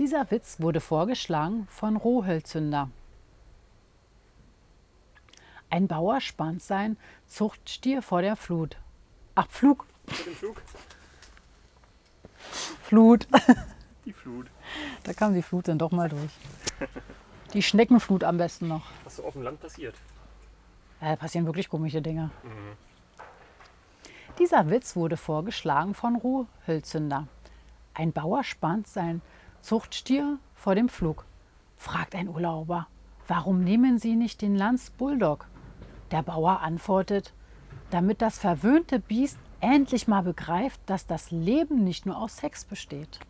Dieser Witz wurde vorgeschlagen von Rohölzünder. Ein Bauer spannt sein Zuchtstier vor der Flut. Ach, Flug. Dem Flug? Flut. Die Flut. Da kam die Flut dann doch mal durch. Die Schneckenflut am besten noch. Was so auf dem Land passiert. Ja, da passieren wirklich komische Dinge. Dieser Witz wurde vorgeschlagen von Rohölzünder. Ein Bauer spannt sein Zuchtstier vor dem Flug. Fragt ein Urlauber, warum nehmen Sie nicht den Lanz Bulldog? Der Bauer antwortet, damit das verwöhnte Biest endlich mal begreift, dass das Leben nicht nur aus Sex besteht.